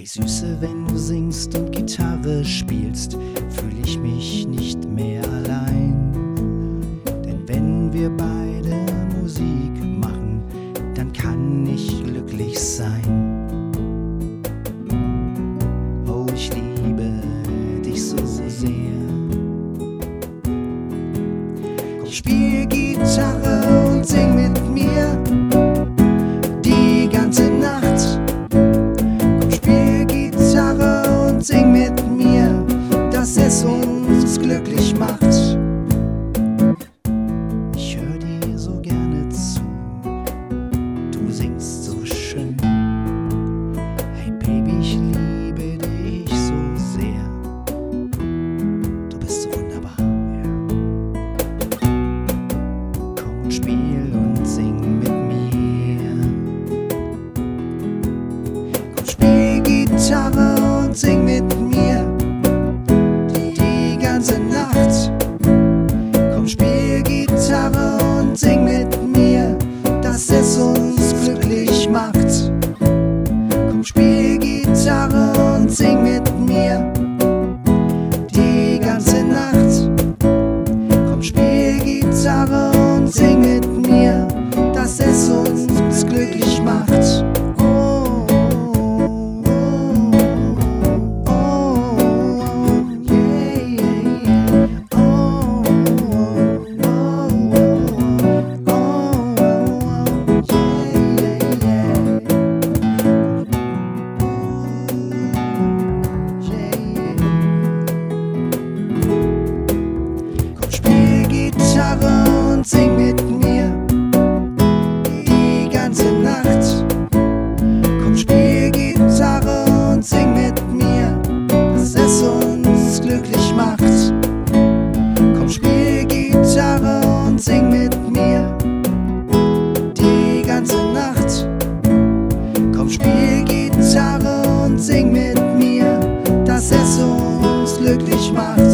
Hey Süße, wenn du singst und Gitarre spielst, fühle ich mich nicht mehr allein. Denn wenn wir beide Musik machen, dann kann ich glücklich sein. Oh, ich liebe dich so sehr. Ich spiel Gitarre sing mit mir die ganze Nacht. Komm, spiel Gitarre und sing mit mir, dass es uns glücklich macht. Komm, spiel Gitarre und sing mit und sing mit mir die ganze Nacht. Komm, spiel Gitarre und sing mit mir, dass es uns glücklich macht. Komm, spiel Gitarre und sing mit mir die ganze Nacht. Komm, spiel Gitarre und sing mit mir, dass es uns glücklich macht.